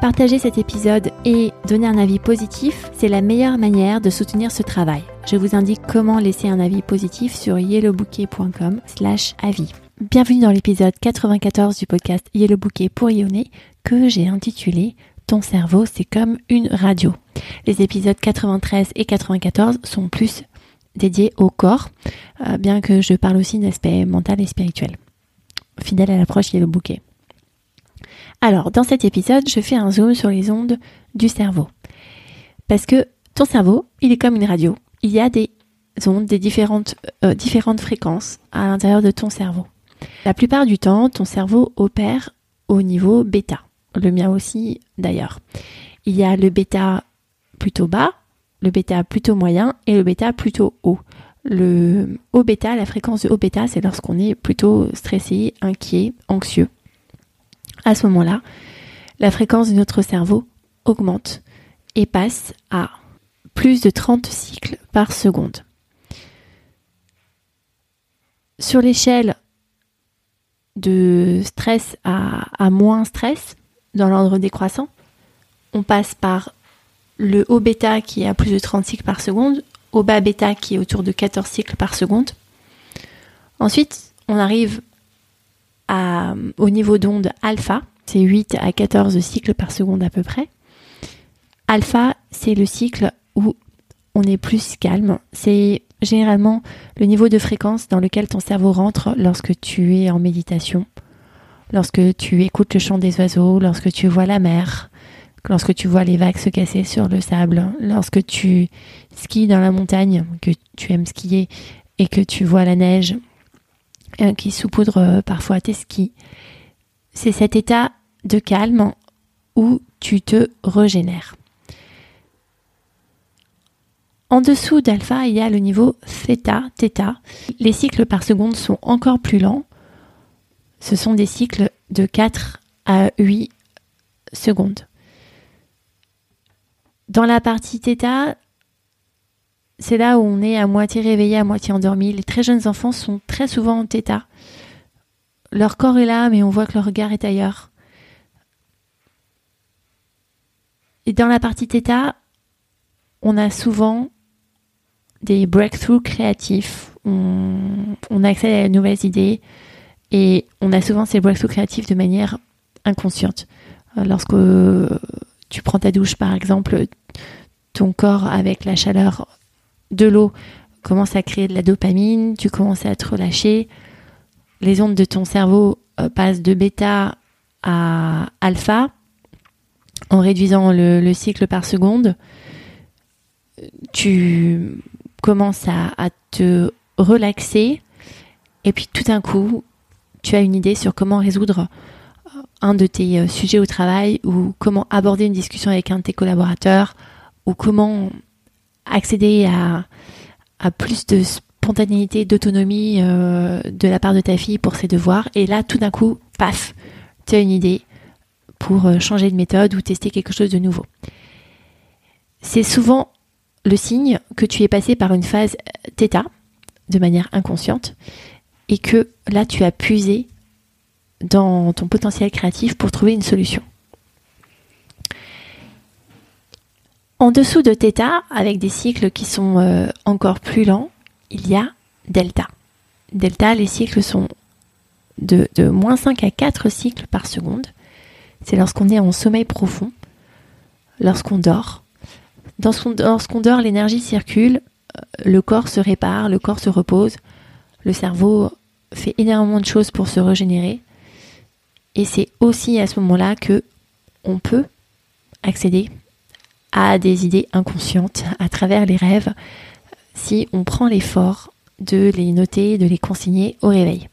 Partager cet épisode et donner un avis positif, c'est la meilleure manière de soutenir ce travail. Je vous indique comment laisser un avis positif sur yellowbouquet.com slash avis. Bienvenue dans l'épisode 94 du podcast Yellow Bouquet pour Yonner que j'ai intitulé Ton cerveau c'est comme une radio. Les épisodes 93 et 94 sont plus dédiés au corps, euh, bien que je parle aussi d'aspect mental et spirituel. Fidèle à l'approche Yellow Bouquet. Alors, dans cet épisode, je fais un zoom sur les ondes du cerveau. Parce que ton cerveau, il est comme une radio. Il y a des ondes, des différentes, euh, différentes fréquences à l'intérieur de ton cerveau. La plupart du temps, ton cerveau opère au niveau bêta. Le mien aussi, d'ailleurs. Il y a le bêta plutôt bas, le bêta plutôt moyen et le bêta plutôt haut. Le haut bêta, la fréquence de haut bêta, c'est lorsqu'on est plutôt stressé, inquiet, anxieux à ce moment-là, la fréquence de notre cerveau augmente et passe à plus de 30 cycles par seconde. Sur l'échelle de stress à, moins stress, dans l'ordre décroissant, on passe par le haut bêta qui est à plus de 30 cycles par seconde, au bas bêta qui est autour de 14 cycles par seconde. Ensuite, on arrive au niveau d'onde alpha, c'est 8 à 14 cycles par seconde à peu près. Alpha, c'est le cycle où on est plus calme. C'est généralement le niveau de fréquence dans lequel ton cerveau rentre lorsque tu es en méditation, lorsque tu écoutes le chant des oiseaux, lorsque tu vois la mer, lorsque tu vois les vagues se casser sur le sable, lorsque tu skis dans la montagne, que tu aimes skier et que tu vois la neige euh, qui saupoudre euh, parfois tes skis. C'est cet état de calme où tu te régénères. En dessous d'alpha, il y a le niveau theta, theta. Les cycles par seconde sont encore plus lents. Ce sont des cycles de 4 à 8 secondes. Dans la partie theta, c'est là où on est à moitié réveillé, à moitié endormi. Les très jeunes enfants sont très souvent en θ. Leur corps est là, mais on voit que leur regard est ailleurs. Et dans la partie θ, on a souvent des breakthroughs créatifs. On, on accède à de nouvelles idées et on a souvent ces breakthroughs créatifs de manière inconsciente. Lorsque tu prends ta douche, par exemple, ton corps, avec la chaleur de l'eau commence à créer de la dopamine, tu commences à te relâcher, les ondes de ton cerveau euh, passent de bêta à alpha en réduisant le, cycle par seconde. Tu commences à, à, te relaxer et puis tout d'un coup, tu as une idée sur comment résoudre euh, un de tes euh, sujets au travail ou comment aborder une discussion avec un de tes collaborateurs ou comment accéder à, plus de spontanéité, d'autonomie euh, de la part de ta fille pour ses devoirs. Et là, tout d'un coup, paf, tu as une idée pour euh, changer de méthode ou tester quelque chose de nouveau. C'est souvent le signe que tu es passé par une phase θ de manière inconsciente et que là, tu as puisé dans ton potentiel créatif pour trouver une solution. En dessous de θ, avec des cycles qui sont euh, encore plus lents, il y a delta. Delta, les cycles sont de, moins 5 à 4 cycles par seconde. C'est lorsqu'on est en sommeil profond, lorsqu'on dort. Lorsqu'on dort, l'énergie circule, euh, le corps se répare, le corps se repose, le cerveau fait énormément de choses pour se régénérer. Et c'est aussi à ce moment-là que on peut accéder à des idées inconscientes à travers les rêves si on prend l'effort de les noter, de les consigner au réveil.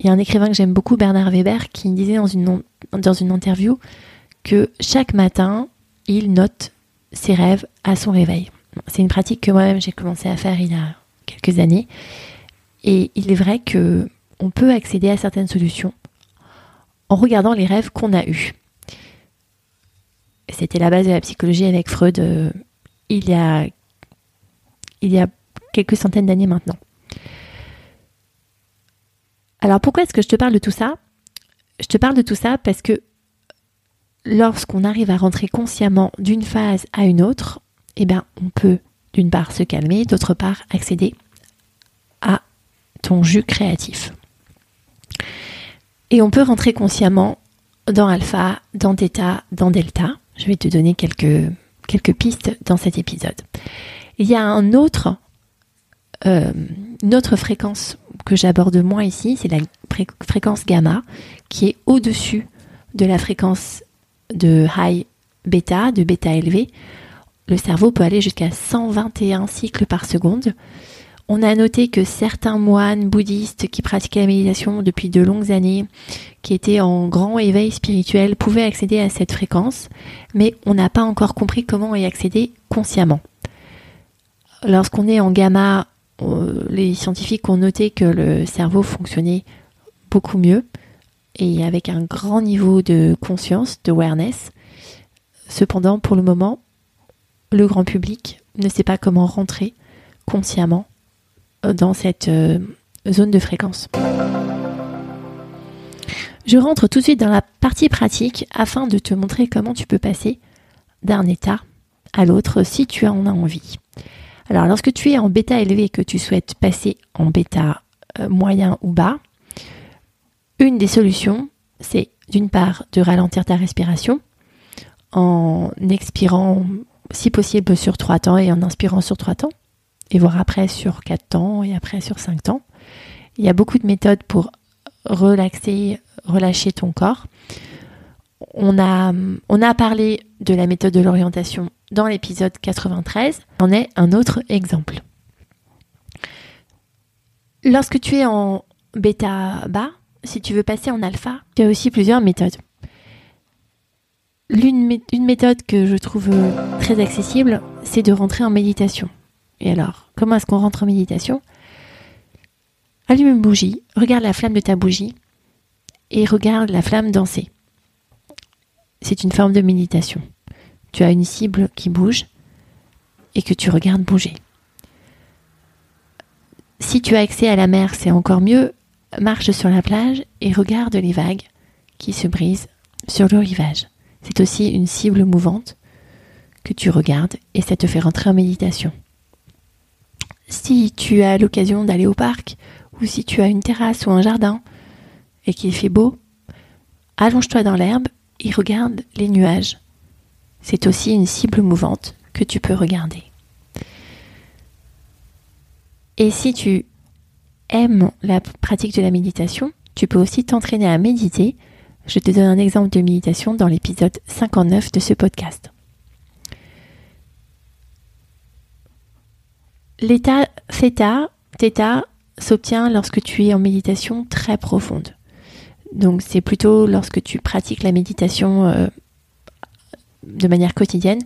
Il y a un écrivain que j'aime beaucoup, Bernard Weber, qui disait dans une, interview que chaque matin, il note ses rêves à son réveil. C'est une pratique que moi-même j'ai commencé à faire il y a quelques années. Et il est vrai que on peut accéder à certaines solutions en regardant les rêves qu'on a eus. C'était la base de la psychologie avec Freud euh, il, y a, il y a quelques centaines d'années maintenant. Alors pourquoi est-ce que je te parle de tout ça? Je te parle de tout ça parce que lorsqu'on arrive à rentrer consciemment d'une phase à une autre, eh bien, on peut d'une part se calmer, d'autre part accéder à ton jus créatif. Et on peut rentrer consciemment dans alpha, dans theta, dans delta. Je vais te donner quelques, pistes dans cet épisode. Il y a un autre, euh, une autre fréquence que j'aborde moins ici, c'est la fréquence gamma, qui est au-dessus de la fréquence de high bêta, de bêta élevé. Le cerveau peut aller jusqu'à 121 cycles par seconde. On a noté que certains moines bouddhistes qui pratiquaient la méditation depuis de longues années, qui étaient en grand éveil spirituel, pouvaient accéder à cette fréquence, mais on n'a pas encore compris comment y accéder consciemment. Lorsqu'on est en gamma, les scientifiques ont noté que le cerveau fonctionnait beaucoup mieux et avec un grand niveau de conscience, de awareness. Cependant, pour le moment, le grand public ne sait pas comment rentrer consciemment dans cette euh, zone de fréquence. Je rentre tout de suite dans la partie pratique afin de te montrer comment tu peux passer d'un état à l'autre si tu en as envie. Alors lorsque tu es en bêta élevé et que tu souhaites passer en bêta euh, moyen ou bas, une des solutions, c'est d'une part de ralentir ta respiration en expirant si possible sur trois temps et en inspirant sur trois temps et voir après sur 4 temps et après sur 5 temps. Il y a beaucoup de méthodes pour relaxer, relâcher ton corps. On a, on a parlé de la méthode de l'orientation dans l'épisode 93. On est un autre exemple. Lorsque tu es en bêta bas, si tu veux passer en alpha, il y a aussi plusieurs méthodes. L'une une méthode que je trouve très accessible, c'est de rentrer en méditation. Et alors, comment est-ce qu'on rentre en méditation? Allume une bougie, regarde la flamme de ta bougie et regarde la flamme danser. C'est une forme de méditation. Tu as une cible qui bouge et que tu regardes bouger. Si tu as accès à la mer, c'est encore mieux. Marche sur la plage et regarde les vagues qui se brisent sur le rivage. C'est aussi une cible mouvante que tu regardes et ça te fait rentrer en méditation. Si tu as l'occasion d'aller au parc, ou si tu as une terrasse ou un jardin, et qu'il fait beau, allonge-toi dans l'herbe et regarde les nuages. C'est aussi une cible mouvante que tu peux regarder. Et si tu aimes la pratique de la méditation, tu peux aussi t'entraîner à méditer. Je te donne un exemple de méditation dans l'épisode 59 de ce podcast. L'état theta, s'obtient lorsque tu es en méditation très profonde. Donc c'est plutôt lorsque tu pratiques la méditation euh, de manière quotidienne,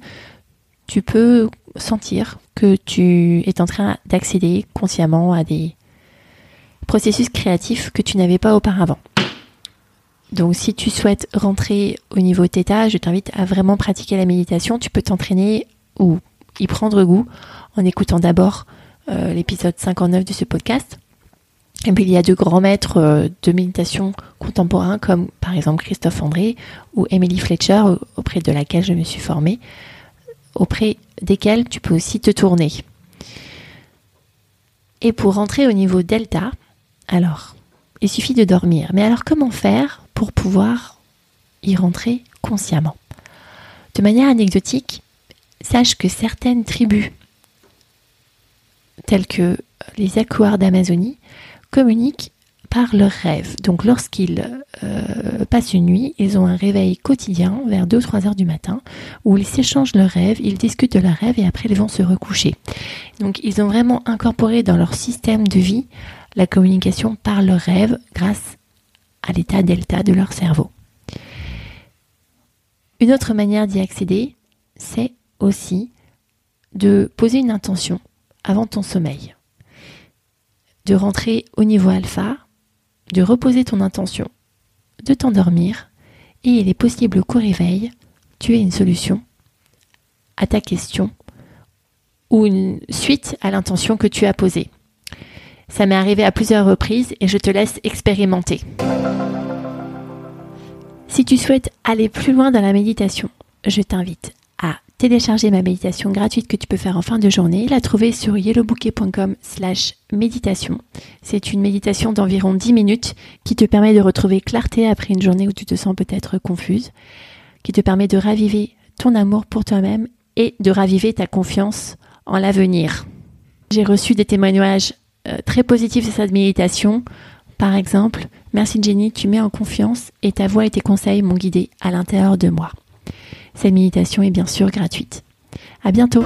tu peux sentir que tu es en train d'accéder consciemment à des processus créatifs que tu n'avais pas auparavant. Donc si tu souhaites rentrer au niveau theta, je t'invite à vraiment pratiquer la méditation. Tu peux t'entraîner ou y prendre goût en écoutant d'abord euh, l'épisode 59 de ce podcast. Et puis il y a de grands maîtres euh, de méditation contemporains comme par exemple Christophe André ou Emily Fletcher auprès de laquelle je me suis formée, auprès desquels tu peux aussi te tourner. Et pour rentrer au niveau delta, alors, il suffit de dormir. Mais alors comment faire pour pouvoir y rentrer consciemment? De manière anecdotique, sache que certaines tribus tels que les Akouars d'Amazonie, communiquent par leurs rêves. Donc lorsqu'ils euh, passent une nuit, ils ont un réveil quotidien vers 2-3 heures du matin où ils s'échangent leurs rêves, ils discutent de leurs rêves et après ils vont se recoucher. Donc ils ont vraiment incorporé dans leur système de vie la communication par leurs rêves grâce à l'état delta de leur cerveau. Une autre manière d'y accéder, c'est aussi de poser une intention avant ton sommeil, de rentrer au niveau alpha, de reposer ton intention, de t'endormir, et il est possible qu'au réveil, tu aies une solution à ta question ou une suite à l'intention que tu as posée. Ça m'est arrivé à plusieurs reprises et je te laisse expérimenter. Si tu souhaites aller plus loin dans la méditation, je t'invite à télécharger ma méditation gratuite que tu peux faire en fin de journée, la trouver sur yellowbouquet.com slash méditation. C'est une méditation d'environ 10 minutes qui te permet de retrouver clarté après une journée où tu te sens peut-être confuse, qui te permet de raviver ton amour pour toi-même et de raviver ta confiance en l'avenir. J'ai reçu des témoignages euh, très positifs de cette méditation. Par exemple, merci Jenny, tu mets en confiance et ta voix et tes conseils m'ont guidé à l'intérieur de moi. Cette méditation est bien sûr gratuite. À bientôt!